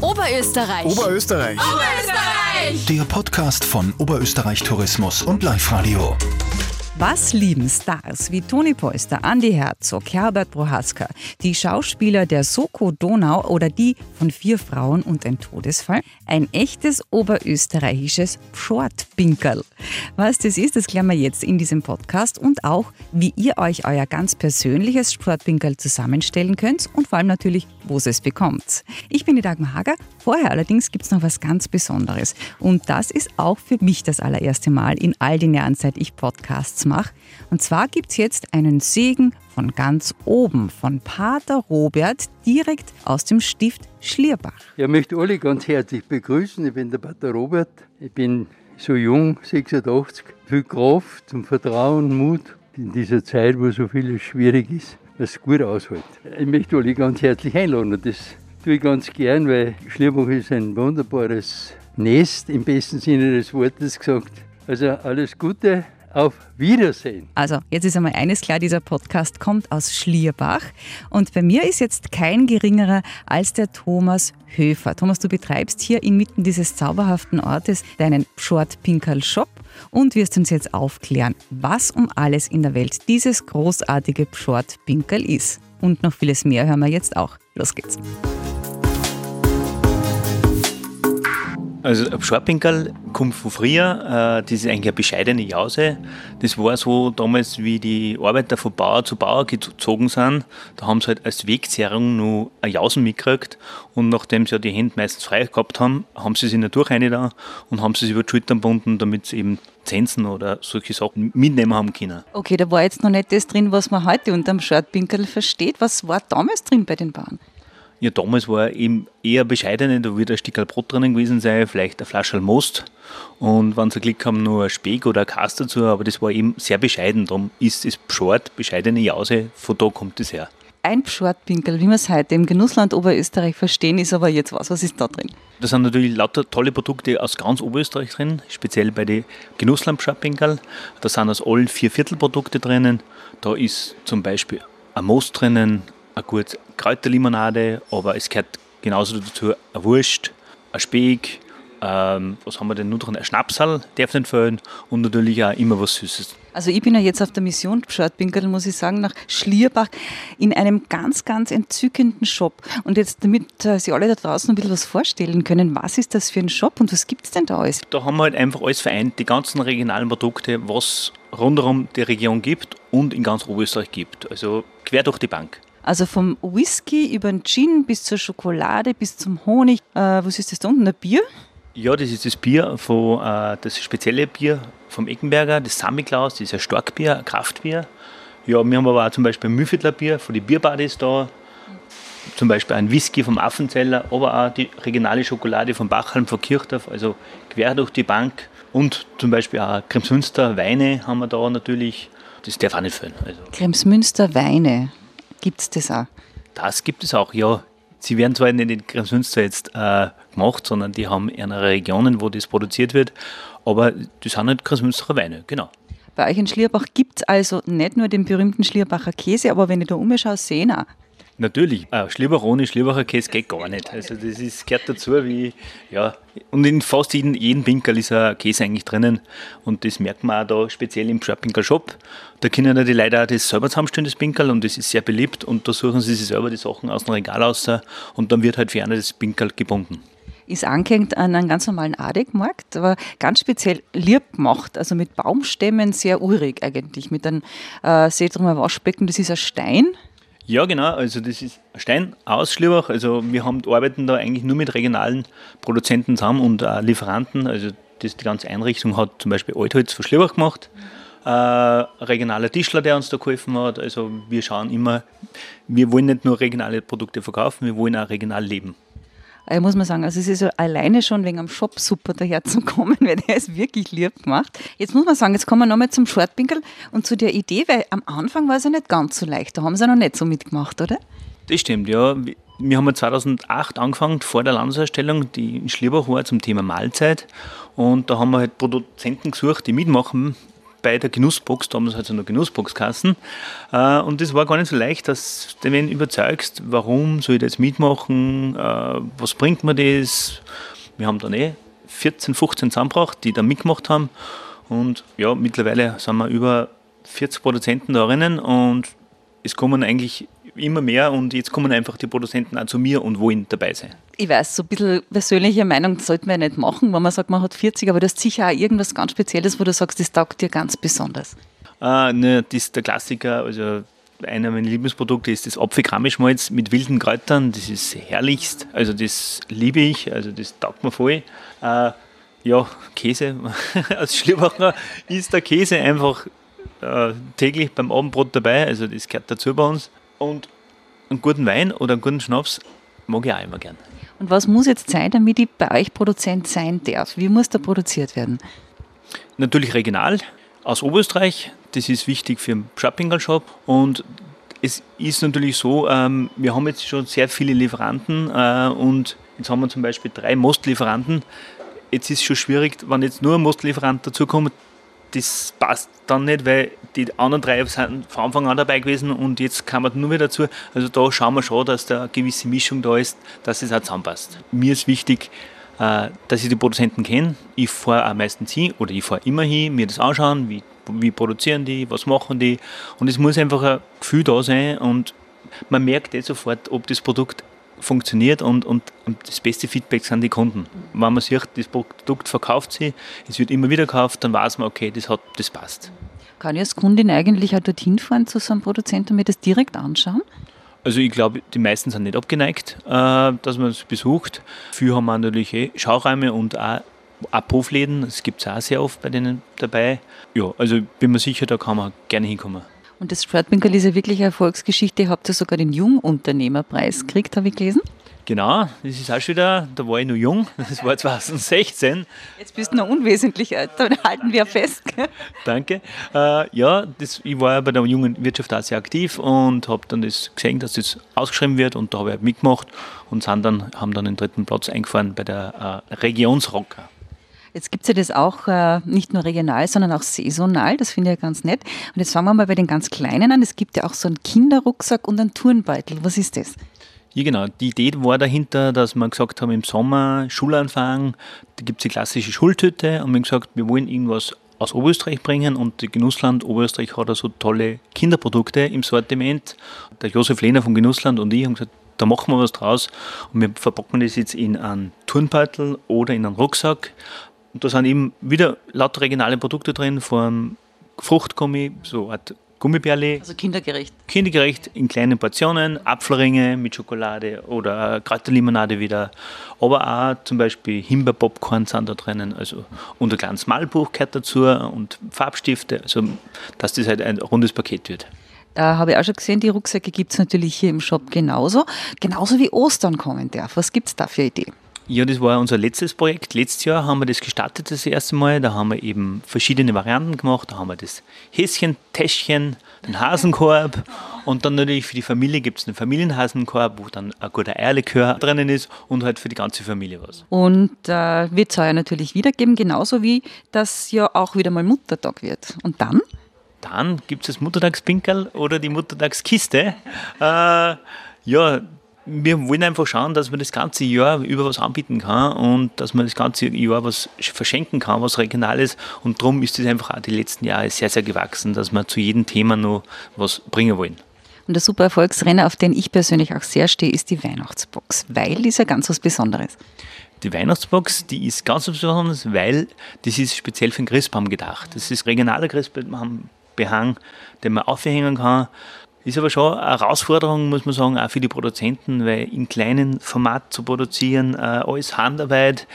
Oberösterreich. Oberösterreich. Oberösterreich. Der Podcast von Oberösterreich Tourismus und Live Radio. Was lieben Stars wie Toni Polster, Andy Herzog, Herbert Prohaska, die Schauspieler der Soko Donau oder die von Vier Frauen und ein Todesfall? Ein echtes oberösterreichisches Shortpinkerl. Was das ist, das klären wir jetzt in diesem Podcast und auch, wie ihr euch euer ganz persönliches Shortpinkerl zusammenstellen könnt und vor allem natürlich, wo ihr es bekommt. Ich bin die Dagmar Hager. Vorher allerdings gibt es noch was ganz Besonderes. Und das ist auch für mich das allererste Mal in all den Jahren, seit ich Podcasts mache. Und zwar gibt es jetzt einen Segen von ganz oben, von Pater Robert, direkt aus dem Stift Schlierbach. Ich möchte alle ganz herzlich begrüßen. Ich bin der Pater Robert. Ich bin so jung, 86, viel Kraft zum Vertrauen, Mut in dieser Zeit, wo so vieles schwierig ist, dass es gut aushält. Ich möchte alle ganz herzlich einladen und das tue ich ganz gern, weil Schlierbach ist ein wunderbares Nest im besten Sinne des Wortes gesagt. Also alles Gute, auf Wiedersehen. Also, jetzt ist einmal eines klar, dieser Podcast kommt aus Schlierbach. Und bei mir ist jetzt kein geringerer als der Thomas Höfer. Thomas, du betreibst hier inmitten dieses zauberhaften Ortes deinen Short Pinkerl Shop und wirst uns jetzt aufklären, was um alles in der Welt dieses großartige Short Pinkerl ist. Und noch vieles mehr hören wir jetzt auch. Los geht's. Also ein Scharpinkerl kommt von früher, äh, das ist eigentlich eine bescheidene Jause. Das war so damals, wie die Arbeiter von Bauer zu Bauer gezogen sind. Da haben sie halt als Wegzehrung noch eine Jausen mitgekriegt und nachdem sie ja die Hände meistens frei gehabt haben, haben sie sie natürlich rein da und haben sie sich über die Schultern gebunden, damit sie eben Zensen oder solche Sachen mitnehmen haben können. Okay, da war jetzt noch nicht das drin, was man heute unter dem Shortpinkerl versteht. Was war damals drin bei den Bauern? Ja, damals war eben eher bescheidene, da wird ein Stück Brot drinnen gewesen sein, vielleicht eine Flasche Most und wenn sie Glück haben, nur ein Speck oder ein Kass dazu, aber das war eben sehr bescheiden. Darum ist es Short, bescheidene Jause, von da kommt es her. Ein Shortpinkel, wie wir es heute im Genussland Oberösterreich verstehen, ist aber jetzt was. Was ist da drin? Da sind natürlich lauter tolle Produkte aus ganz Oberösterreich drin, speziell bei den Genussland Shortpinkel. Da sind aus allen vier Viertelprodukte drinnen. Da ist zum Beispiel ein Most drinnen, eine gute Kräuterlimonade, aber es gehört genauso dazu ein Wurst, ein Speck, ähm, was haben wir denn noch drin? Ein Schnapsal darf nicht fehlen und natürlich auch immer was Süßes. Also ich bin ja jetzt auf der Mission Shortpinkel, muss ich sagen, nach Schlierbach in einem ganz, ganz entzückenden Shop. Und jetzt, damit äh, Sie alle da draußen ein bisschen was vorstellen können, was ist das für ein Shop und was gibt es denn da alles? Da haben wir halt einfach alles vereint, die ganzen regionalen Produkte, was rundherum die Region gibt und in ganz Oberösterreich gibt. Also quer durch die Bank. Also vom Whisky über den Gin bis zur Schokolade bis zum Honig. Äh, was ist das da unten? Ein Bier? Ja, das ist das Bier, von, äh, das spezielle Bier vom Eckenberger, das Sammiklaus, das ist ein Starkbier, ein Kraftbier. Ja, wir haben aber auch zum Beispiel ein Müffitler Bier von den Bierbadis da. Zum Beispiel ein Whisky vom Affenzeller, aber auch die regionale Schokolade von Bachalm, von Kirchdorf, also quer durch die Bank. Und zum Beispiel auch Kremsmünster Weine haben wir da natürlich. Das darf auch nicht fehlen. Also. Kremsmünster Weine. Gibt es das auch? Das gibt es auch, ja. Sie werden zwar nicht in Kremsmünster jetzt äh, gemacht, sondern die haben in Regionen, wo das produziert wird, aber das sind nicht Kremsmünsterer Weine, genau. Bei euch in Schlierbach gibt es also nicht nur den berühmten Schlierbacher Käse, aber wenn ich da umschaue, sehen auch. Natürlich, äh, Schlierbach ohne Schlierbacher Käse geht gar nicht. Also das ist, gehört dazu wie, ja, und in fast jedem, jedem Pinkel ist ein Käse eigentlich drinnen und das merkt man auch da speziell im Pinkel Shop. Da können ja die Leute auch das selber zusammenstellen, das Pinkel, und das ist sehr beliebt und da suchen sie sich selber die Sachen aus dem Regal aus und dann wird halt für eine das Pinkel gebunden ist angehängt an einen ganz normalen Adegmarkt, aber ganz speziell lieb gemacht, also mit Baumstämmen, sehr urig eigentlich, mit einem äh, Seetrumer Waschbecken, das ist ein Stein. Ja, genau. Also das ist Stein aus Schlierbach. Also wir haben, arbeiten da eigentlich nur mit regionalen Produzenten zusammen und äh, Lieferanten. Also das, die ganze Einrichtung hat zum Beispiel Altholz von Schlierbach gemacht. Äh, regionaler Tischler, der uns da geholfen hat. Also wir schauen immer, wir wollen nicht nur regionale Produkte verkaufen, wir wollen auch regional leben äh, muss man sagen, also es ist ja alleine schon wegen am Shop super daher zu kommen, weil der ist wirklich lieb gemacht. Jetzt muss man sagen, jetzt kommen wir nochmal zum Shortpinkel und zu der Idee, weil am Anfang war es ja nicht ganz so leicht, da haben sie ja noch nicht so mitgemacht, oder? Das stimmt, ja. Wir haben 2008 angefangen, vor der Landesausstellung, die in Schlierbach war, zum Thema Mahlzeit. Und da haben wir halt Produzenten gesucht, die mitmachen bei der Genussbox, damals hat es ja noch Genussboxkassen. Äh, und das war gar nicht so leicht, dass du wen überzeugst, warum soll ich das mitmachen, äh, was bringt mir das. Wir haben dann eh 14, 15 zusammengebracht, die da mitgemacht haben. Und ja, mittlerweile sind wir über 40 Produzenten darin und es kommen eigentlich immer mehr und jetzt kommen einfach die Produzenten auch zu mir und wollen dabei sein. Ich weiß, so ein bisschen persönliche Meinung sollte man ja nicht machen, wenn man sagt, man hat 40, aber das ist sicher auch irgendwas ganz Spezielles, wo du sagst, das taugt dir ganz besonders. Äh, ne, das ist der Klassiker, also einer meiner Lieblingsprodukte ist das Apfelkramischmalz mit wilden Kräutern. Das ist herrlichst, also das liebe ich, also das taugt mir voll. Äh, ja, Käse. Als Schlierbacher ist der Käse einfach äh, täglich beim Abendbrot dabei, also das gehört dazu bei uns. Und einen guten Wein oder einen guten Schnaps mag ich auch immer gern. Und was muss jetzt sein, damit ich bei euch Produzent sein darf? Wie muss da produziert werden? Natürlich regional aus Oberösterreich. Das ist wichtig für den Shopping Shop. Und es ist natürlich so, ähm, wir haben jetzt schon sehr viele Lieferanten äh, und jetzt haben wir zum Beispiel drei Mostlieferanten. Jetzt ist es schon schwierig, wenn jetzt nur ein Mostlieferant dazukommt, das passt dann nicht, weil die anderen drei sind von Anfang an dabei gewesen und jetzt kann man nur wieder dazu. Also da schauen wir schon, dass da eine gewisse Mischung da ist, dass es auch zusammenpasst. Mir ist wichtig, äh, dass ich die Produzenten kenne. Ich fahre auch meistens hin oder ich fahre immer hin, mir das anschauen, wie, wie produzieren die, was machen die. Und es muss einfach ein Gefühl da sein und man merkt eh sofort, ob das Produkt funktioniert und, und, und, das beste Feedback sind die Kunden. Wenn man sieht, das Produkt verkauft sich, es wird immer wieder gekauft, dann weiß man, okay, das, hat, das passt. Kann ich als Kundin eigentlich auch dorthin fahren zu so einem Produzenten und mir das direkt anschauen? Also ich glaube, die meisten sind nicht abgeneigt, äh, dass man es besucht. Viele haben natürlich eh Schauräume und auch Abrufläden, das gibt es auch sehr oft bei denen dabei. Ja, also bin mir sicher, da kann man gerne hinkommen. Und das Sportwinkel ist ja wirklich eine Erfolgsgeschichte. Ihr habt ja sogar den Jungunternehmerpreis gekriegt, habe ich gelesen. Genau, das ist auch schon wieder, da war ich noch jung, das war 2016. Jetzt bist du noch unwesentlich älter, da halten wir fest. Danke. Äh, ja, das, ich war ja bei der jungen Wirtschaft auch sehr aktiv und habe dann das gesehen, dass das ausgeschrieben wird und da habe ich halt mitgemacht und sind dann, haben dann den dritten Platz eingefahren bei der äh, Regionsrocker. Jetzt gibt es ja das auch äh, nicht nur regional, sondern auch saisonal. Das finde ich ja ganz nett. Und jetzt fangen wir mal bei den ganz Kleinen an. Es gibt ja auch so einen Kinderrucksack und einen Turnbeutel. Was ist das? Ja, genau. Die Idee war dahinter, dass wir gesagt haben, im Sommer Schulanfang, da gibt es die klassische Schultüte und wir haben gesagt, wir wollen irgendwas aus Oberösterreich bringen und Genussland Oberösterreich hat da so tolle Kinderprodukte im Sortiment. Der Josef Lehner von Genussland und ich haben gesagt, da machen wir was draus und wir verpacken das jetzt in einen Turnbeutel oder in einen Rucksack und da sind eben wieder lauter regionale Produkte drin, vom Fruchtgummi, so Art Gummibärli. Also kindergerecht. Kindergerecht in kleinen Portionen, Apfelringe mit Schokolade oder Kräuterlimonade wieder. Aber auch zum Beispiel Himbeerpopcorn sind da drinnen. Also, und ein kleines Malbuch gehört dazu und Farbstifte, also dass das halt ein rundes Paket wird. Da habe ich auch schon gesehen, die Rucksäcke gibt es natürlich hier im Shop genauso. Genauso wie Ostern kommen darf. Was gibt es da für Ideen? Ja, das war unser letztes Projekt. Letztes Jahr haben wir das gestartet das erste Mal. Da haben wir eben verschiedene Varianten gemacht. Da haben wir das Häschen, Täschchen, den Hasenkorb und dann natürlich für die Familie gibt es einen Familienhasenkorb, wo dann ein guter Eierlikör drinnen ist und halt für die ganze Familie was. Und äh, wird es heuer natürlich wiedergeben, genauso wie das ja auch wieder mal Muttertag wird. Und dann? Dann gibt es das Muttertagspinkel oder die Muttertagskiste. Äh, ja, wir wollen einfach schauen, dass man das ganze Jahr über was anbieten kann und dass man das ganze Jahr was verschenken kann, was Regionales. Und darum ist es einfach auch die letzten Jahre sehr, sehr gewachsen, dass wir zu jedem Thema noch was bringen wollen. Und der super Erfolgsrenner, auf den ich persönlich auch sehr stehe, ist die Weihnachtsbox, weil die ist ja ganz was Besonderes. Die Weihnachtsbox, die ist ganz was Besonderes, weil das ist speziell für den Christbaum gedacht. Das ist regionaler Christbehang, den man aufhängen kann. Ist aber schon eine Herausforderung, muss man sagen, auch für die Produzenten, weil in kleinen Format zu produzieren, äh, alles Handarbeit,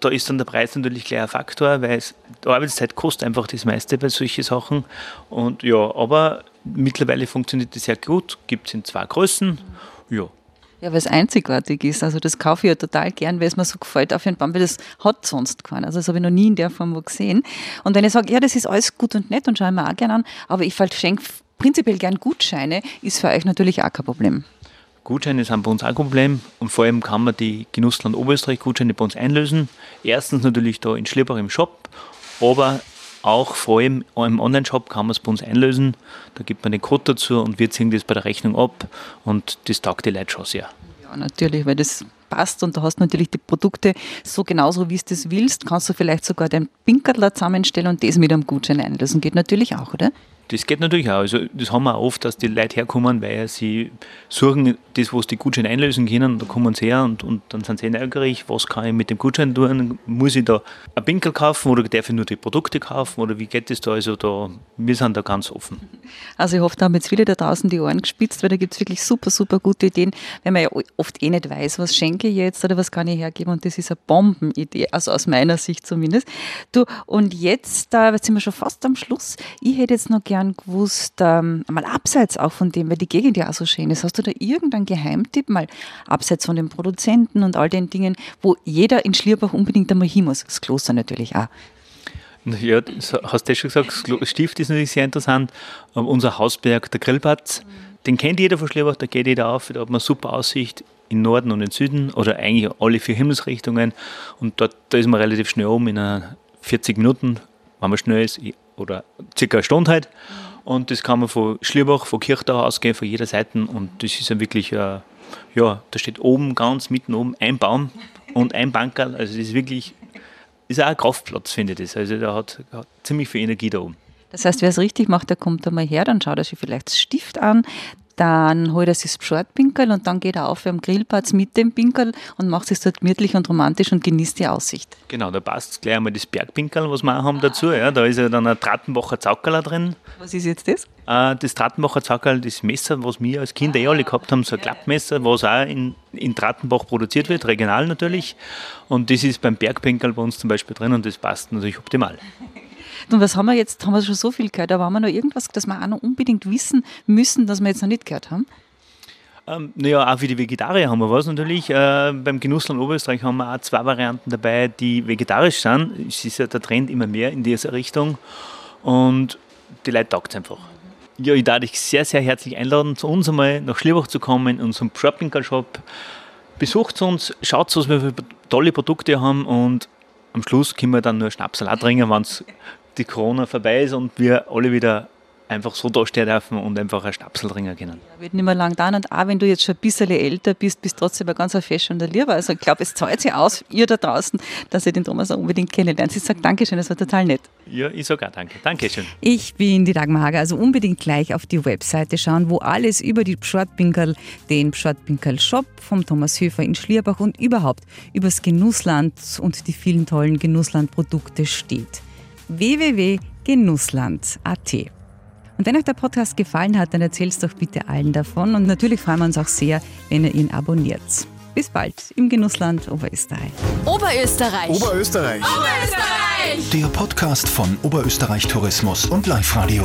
da ist dann der Preis natürlich gleich ein Faktor, weil die Arbeitszeit kostet einfach das meiste bei solchen Sachen. Und ja, aber mittlerweile funktioniert das sehr gut, gibt es in zwei Größen. Ja. Ja, weil es einzigartig ist. Also das kaufe ich ja total gern, weil es mir so gefällt auf jeden Baum, weil das hat sonst keiner. Also das habe ich noch nie in der Form gesehen. Und wenn ich sage, ja, das ist alles gut und nett und schaue ich mir auch gerne an, aber ich verschenke prinzipiell gern Gutscheine, ist für euch natürlich auch kein Problem. Gutscheine sind bei uns auch ein Problem und vor allem kann man die Genussland Oberösterreich Gutscheine bei uns einlösen. Erstens natürlich da in Schlierbach im Shop, aber auch vor allem im Online-Shop kann man es bei uns einlösen. Da gibt man den Code dazu und wir ziehen das bei der Rechnung ab und das taugt die Leute schon sehr. Ja, natürlich, weil das passt und du hast natürlich die Produkte so genauso, wie du das willst. Kannst du vielleicht sogar dein Pinkertler zusammenstellen und das mit einem Gutschein einlösen. Geht natürlich auch, oder? Das geht natürlich auch. Also das haben wir auch oft, dass die Leute herkommen, weil sie suchen das, was die Gutscheine einlösen können. Da kommen sie her und, und dann sind sie neugierig, was kann ich mit dem Gutschein tun? Muss ich da ein Pinkel kaufen oder darf ich nur die Produkte kaufen oder wie geht das da? Also da, wir sind da ganz offen. Also ich hoffe, da haben jetzt viele da draußen die Ohren gespitzt, weil da gibt es wirklich super, super gute Ideen, wenn man ja oft eh nicht weiß, was schenke ich jetzt oder was kann ich hergeben und das ist eine Bombenidee, also aus meiner Sicht zumindest. Du, und jetzt, da sind wir schon fast am Schluss, ich hätte jetzt noch gern gewusst, ähm, mal abseits auch von dem, weil die Gegend ja auch so schön ist, hast du da irgendeinen Geheimtipp, mal abseits von den Produzenten und all den Dingen, wo jeder in Schlierbach unbedingt einmal hin muss? Das Kloster natürlich auch. Ja, hast du ja schon gesagt, das Stift ist natürlich sehr interessant. Aber unser Hausberg, der Grillplatz, den kennt jeder von Schlierbach, da geht jeder auf, da hat man super Aussicht in Norden und in Süden oder eigentlich alle vier Himmelsrichtungen. Und dort, da ist man relativ schnell oben in einer 40 Minuten, wenn man schnell ist, oder circa eine Stunde halt. Und das kann man von Schlierbach, von Kirchdau ausgehen, von jeder Seite. Und das ist ja wirklich, äh, ja, da steht oben, ganz mitten oben, ein Baum und ein Bankerl. Also das ist wirklich, ist auch ein Kraftplatz, finde ich das. Also der hat, hat ziemlich viel Energie da oben. Das heißt, wer es richtig macht, der kommt einmal her, dann schaut er sich vielleicht das Stift an, dann holt er sich das Shortpinkel und dann geht er auf am Grillplatz mit dem Pinkel und macht es dort gemütlich und romantisch und genießt die Aussicht. Genau, da passt gleich einmal das Bergpinkel, was wir auch haben dazu. Ja, da ist ja dann ein Trattenbacher Zaukerl drin. Was ist jetzt das? Äh, das Trattenbacher Zaukerl, das Messer, was wir als Kinder eh alle gehabt haben, so ein Klappmesser, was auch in, in Trattenbach produziert wird, regional natürlich. Und das ist beim Bergpinkel bei uns zum Beispiel drin und das passt natürlich optimal. Und was haben wir jetzt, haben wir schon so viel gehört, aber haben wir noch irgendwas, das wir auch noch unbedingt wissen müssen, das wir jetzt noch nicht gehört haben? Ähm, naja, auch für die Vegetarier haben wir was natürlich. Äh, beim Genussland Oberösterreich haben wir auch zwei Varianten dabei, die vegetarisch sind. Es ist ja der Trend immer mehr in diese Richtung und die Leute taugt es einfach. Ja, ich darf dich sehr, sehr herzlich einladen, zu uns einmal nach Schlierbach zu kommen, in unserem Shopping-Shop. Besucht uns, schaut, was wir für tolle Produkte haben und am Schluss können wir dann nur Schnapsalat trinken, wenn die Corona vorbei ist und wir alle wieder einfach so dastehen dürfen und einfach ein Schnapsel trinken können. Ja, wird nicht mehr lang da und auch wenn du jetzt schon ein bisschen älter bist, bist du trotzdem ein ganz fest und Lieber. Also ich glaube, es zahlt sich aus, ihr da draußen, dass ihr den Thomas auch unbedingt kennenlernt. Ich sage Dankeschön, das war total nett. Ja, ich sage auch danke. Dankeschön. Ich bin die Dagmar Hager, also unbedingt gleich auf die Webseite schauen, wo alles über die Pschortpinkel, den Pschortpinkel Shop vom Thomas Höfer in Schlierbach und überhaupt über das Genussland und die vielen tollen Genussland-Produkte steht www.genussland.at. Und wenn euch der Podcast gefallen hat, dann erzählt es doch bitte allen davon. Und natürlich freuen wir uns auch sehr, wenn ihr ihn abonniert. Bis bald im Genussland Oberösterreich. Oberösterreich. Oberösterreich. Oberösterreich. Der Podcast von Oberösterreich Tourismus und Live Radio.